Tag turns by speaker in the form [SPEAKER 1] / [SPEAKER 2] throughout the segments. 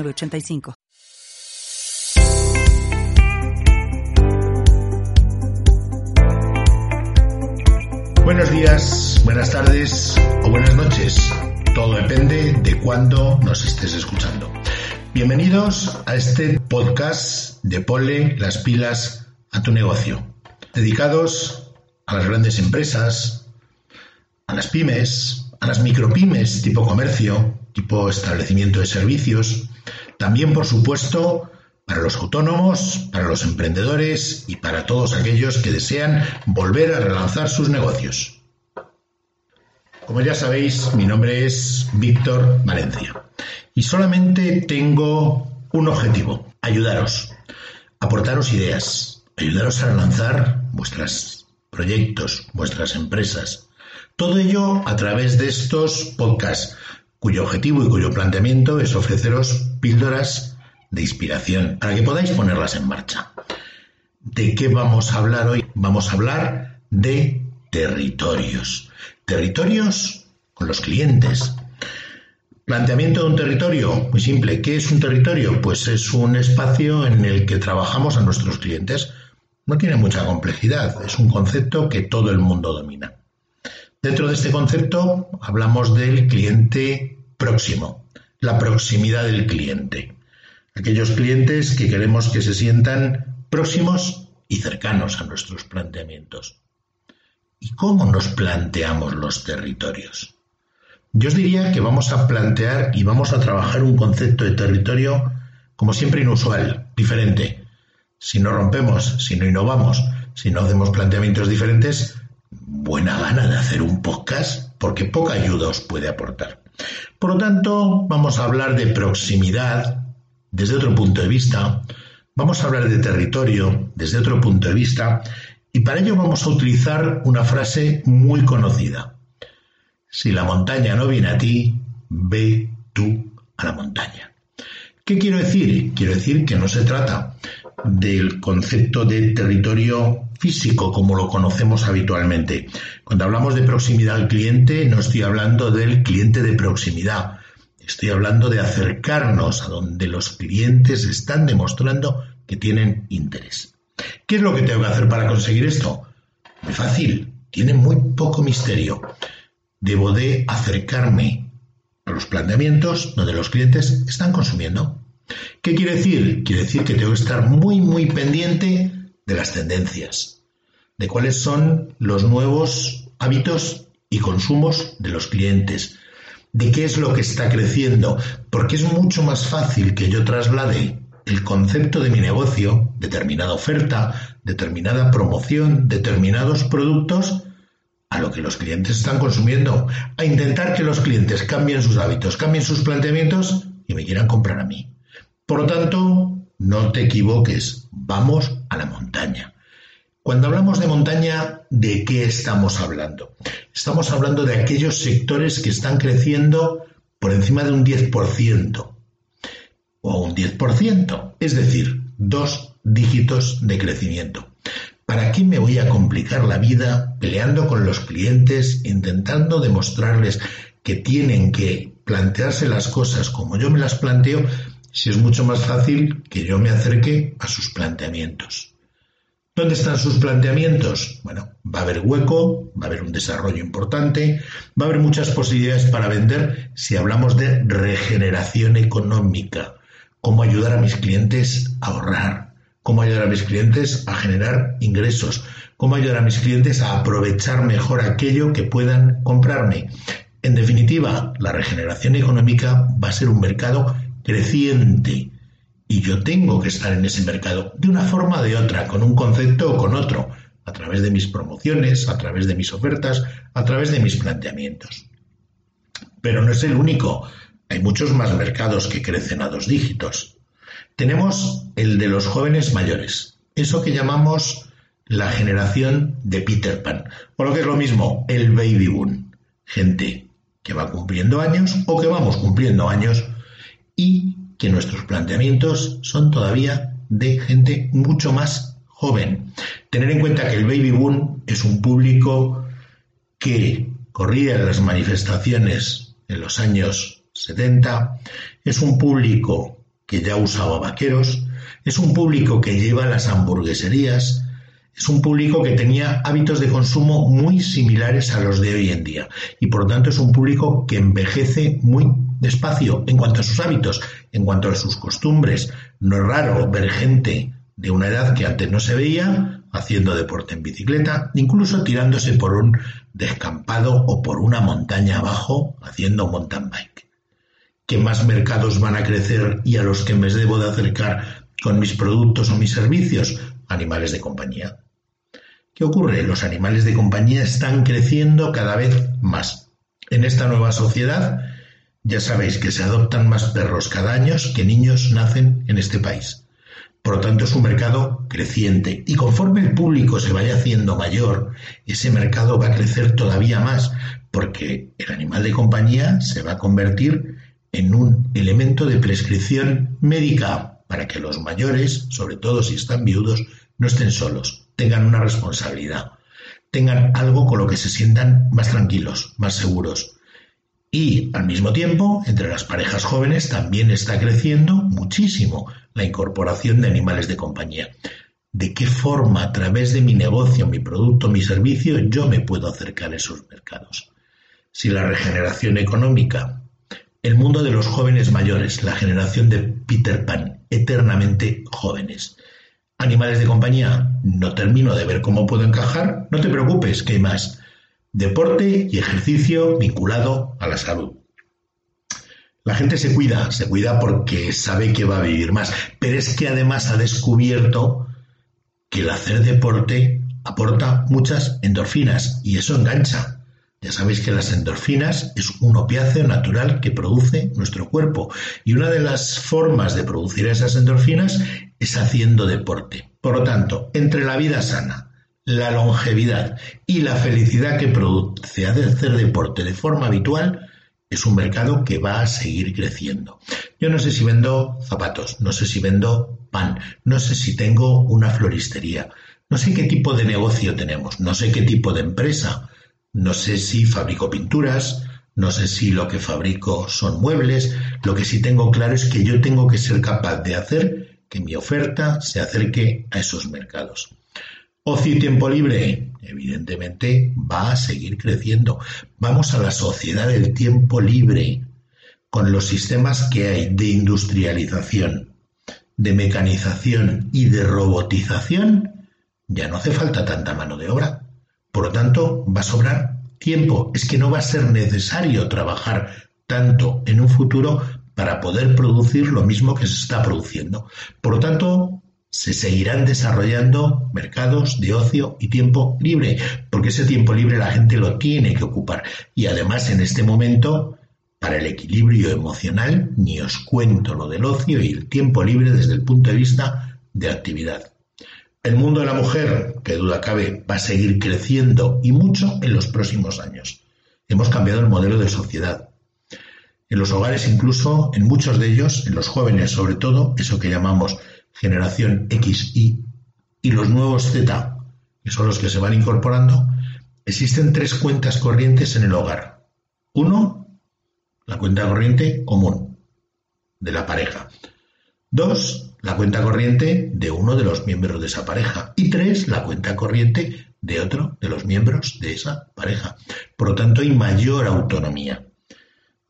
[SPEAKER 1] 85
[SPEAKER 2] Buenos días, buenas tardes o buenas noches. Todo depende de cuándo nos estés escuchando. Bienvenidos a este podcast de Pole las pilas a tu negocio, dedicados a las grandes empresas, a las pymes, a las micropymes tipo comercio, tipo establecimiento de servicios, también, por supuesto, para los autónomos, para los emprendedores y para todos aquellos que desean volver a relanzar sus negocios. Como ya sabéis, mi nombre es Víctor Valencia y solamente tengo un objetivo, ayudaros, aportaros ideas, ayudaros a relanzar vuestros proyectos, vuestras empresas. Todo ello a través de estos podcasts cuyo objetivo y cuyo planteamiento es ofreceros píldoras de inspiración para que podáis ponerlas en marcha. ¿De qué vamos a hablar hoy? Vamos a hablar de territorios. Territorios con los clientes. Planteamiento de un territorio, muy simple. ¿Qué es un territorio? Pues es un espacio en el que trabajamos a nuestros clientes. No tiene mucha complejidad, es un concepto que todo el mundo domina. Dentro de este concepto hablamos del cliente próximo, la proximidad del cliente. Aquellos clientes que queremos que se sientan próximos y cercanos a nuestros planteamientos. ¿Y cómo nos planteamos los territorios? Yo os diría que vamos a plantear y vamos a trabajar un concepto de territorio como siempre inusual, diferente. Si no rompemos, si no innovamos, si no hacemos planteamientos diferentes, buena gana de hacer un podcast porque poca ayuda os puede aportar. Por lo tanto, vamos a hablar de proximidad desde otro punto de vista, vamos a hablar de territorio desde otro punto de vista y para ello vamos a utilizar una frase muy conocida. Si la montaña no viene a ti, ve tú a la montaña. ¿Qué quiero decir? Quiero decir que no se trata del concepto de territorio físico como lo conocemos habitualmente. Cuando hablamos de proximidad al cliente, no estoy hablando del cliente de proximidad. Estoy hablando de acercarnos a donde los clientes están demostrando que tienen interés. ¿Qué es lo que tengo que hacer para conseguir esto? Muy fácil, tiene muy poco misterio. Debo de acercarme a los planteamientos donde los clientes están consumiendo. ¿Qué quiere decir? Quiere decir que tengo que estar muy, muy pendiente de las tendencias, de cuáles son los nuevos hábitos y consumos de los clientes, de qué es lo que está creciendo, porque es mucho más fácil que yo traslade el concepto de mi negocio, determinada oferta, determinada promoción, determinados productos, a lo que los clientes están consumiendo, a intentar que los clientes cambien sus hábitos, cambien sus planteamientos y me quieran comprar a mí. Por lo tanto, no te equivoques, vamos a la montaña. Cuando hablamos de montaña, ¿de qué estamos hablando? Estamos hablando de aquellos sectores que están creciendo por encima de un 10% o un 10%, es decir, dos dígitos de crecimiento. ¿Para qué me voy a complicar la vida peleando con los clientes, intentando demostrarles que tienen que plantearse las cosas como yo me las planteo si es mucho más fácil que yo me acerque a sus planteamientos. ¿Dónde están sus planteamientos? Bueno, va a haber hueco, va a haber un desarrollo importante, va a haber muchas posibilidades para vender si hablamos de regeneración económica, cómo ayudar a mis clientes a ahorrar, cómo ayudar a mis clientes a generar ingresos, cómo ayudar a mis clientes a aprovechar mejor aquello que puedan comprarme. En definitiva, la regeneración económica va a ser un mercado creciente y yo tengo que estar en ese mercado de una forma o de otra, con un concepto o con otro, a través de mis promociones, a través de mis ofertas, a través de mis planteamientos. Pero no es el único hay muchos más mercados que crecen a dos dígitos. Tenemos el de los jóvenes mayores, eso que llamamos la generación de Peter Pan, o lo que es lo mismo, el baby boom. Gente que va cumpliendo años o que vamos cumpliendo años y que nuestros planteamientos son todavía de gente mucho más joven. Tener en cuenta que el baby boom es un público que corría en las manifestaciones en los años 70, es un público que ya usaba vaqueros, es un público que lleva las hamburgueserías, es un público que tenía hábitos de consumo muy similares a los de hoy en día y por tanto es un público que envejece muy despacio en cuanto a sus hábitos, en cuanto a sus costumbres. No es raro ver gente de una edad que antes no se veía haciendo deporte en bicicleta, incluso tirándose por un descampado o por una montaña abajo haciendo mountain bike. ¿Qué más mercados van a crecer y a los que me debo de acercar con mis productos o mis servicios? Animales de compañía. ¿Qué ocurre? Los animales de compañía están creciendo cada vez más. En esta nueva sociedad, ya sabéis que se adoptan más perros cada año que niños nacen en este país. Por lo tanto, es un mercado creciente. Y conforme el público se vaya haciendo mayor, ese mercado va a crecer todavía más, porque el animal de compañía se va a convertir en un elemento de prescripción médica para que los mayores, sobre todo si están viudos, no estén solos, tengan una responsabilidad, tengan algo con lo que se sientan más tranquilos, más seguros. Y al mismo tiempo, entre las parejas jóvenes también está creciendo muchísimo la incorporación de animales de compañía. ¿De qué forma, a través de mi negocio, mi producto, mi servicio, yo me puedo acercar a esos mercados? Si la regeneración económica, el mundo de los jóvenes mayores, la generación de Peter Pan, eternamente jóvenes, Animales de compañía, no termino de ver cómo puedo encajar. No te preocupes, que hay más. Deporte y ejercicio vinculado a la salud. La gente se cuida, se cuida porque sabe que va a vivir más, pero es que además ha descubierto que el hacer deporte aporta muchas endorfinas y eso engancha. Ya sabéis que las endorfinas es un opiáceo natural que produce nuestro cuerpo y una de las formas de producir esas endorfinas es haciendo deporte. Por lo tanto, entre la vida sana, la longevidad y la felicidad que produce hacer deporte de forma habitual, es un mercado que va a seguir creciendo. Yo no sé si vendo zapatos, no sé si vendo pan, no sé si tengo una floristería, no sé qué tipo de negocio tenemos, no sé qué tipo de empresa, no sé si fabrico pinturas, no sé si lo que fabrico son muebles, lo que sí tengo claro es que yo tengo que ser capaz de hacer que mi oferta se acerque a esos mercados. Ocio y tiempo libre, evidentemente, va a seguir creciendo. Vamos a la sociedad del tiempo libre, con los sistemas que hay de industrialización, de mecanización y de robotización, ya no hace falta tanta mano de obra. Por lo tanto, va a sobrar tiempo. Es que no va a ser necesario trabajar tanto en un futuro para poder producir lo mismo que se está produciendo. Por lo tanto, se seguirán desarrollando mercados de ocio y tiempo libre, porque ese tiempo libre la gente lo tiene que ocupar. Y además, en este momento, para el equilibrio emocional, ni os cuento lo del ocio y el tiempo libre desde el punto de vista de actividad. El mundo de la mujer, que duda cabe, va a seguir creciendo y mucho en los próximos años. Hemos cambiado el modelo de sociedad. En los hogares, incluso en muchos de ellos, en los jóvenes sobre todo, eso que llamamos generación XY y los nuevos Z, que son los que se van incorporando, existen tres cuentas corrientes en el hogar. Uno, la cuenta corriente común de la pareja. Dos, la cuenta corriente de uno de los miembros de esa pareja. Y tres, la cuenta corriente de otro de los miembros de esa pareja. Por lo tanto, hay mayor autonomía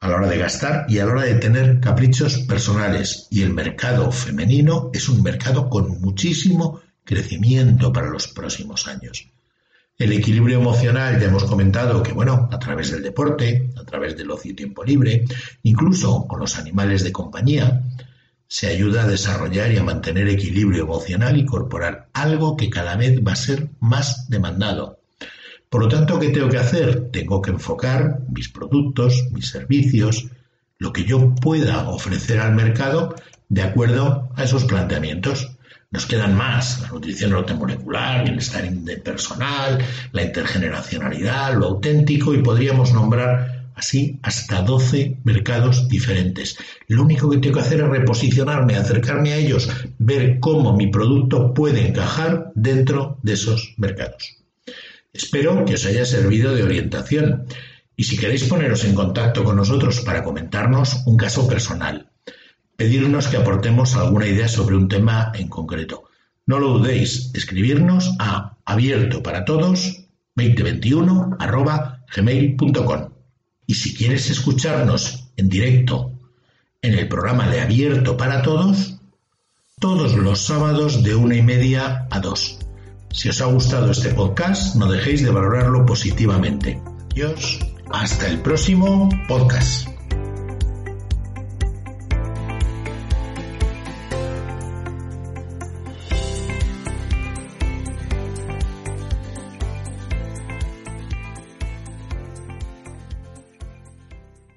[SPEAKER 2] a la hora de gastar y a la hora de tener caprichos personales. Y el mercado femenino es un mercado con muchísimo crecimiento para los próximos años. El equilibrio emocional, ya hemos comentado que, bueno, a través del deporte, a través del ocio y tiempo libre, incluso con los animales de compañía, se ayuda a desarrollar y a mantener equilibrio emocional y corporal, algo que cada vez va a ser más demandado. Por lo tanto, ¿qué tengo que hacer? Tengo que enfocar mis productos, mis servicios, lo que yo pueda ofrecer al mercado de acuerdo a esos planteamientos. Nos quedan más, la nutrición molecular, bienestar personal, la intergeneracionalidad, lo auténtico y podríamos nombrar así hasta 12 mercados diferentes. Lo único que tengo que hacer es reposicionarme, acercarme a ellos, ver cómo mi producto puede encajar dentro de esos mercados. Espero que os haya servido de orientación y si queréis poneros en contacto con nosotros para comentarnos un caso personal, pedirnos que aportemos alguna idea sobre un tema en concreto. No lo dudéis, escribirnos a abierto para todos 2021 gmail.com. Y si quieres escucharnos en directo en el programa de Abierto para Todos, todos los sábados de una y media a dos. Si os ha gustado este podcast, no dejéis de valorarlo positivamente. Adiós, hasta el próximo podcast.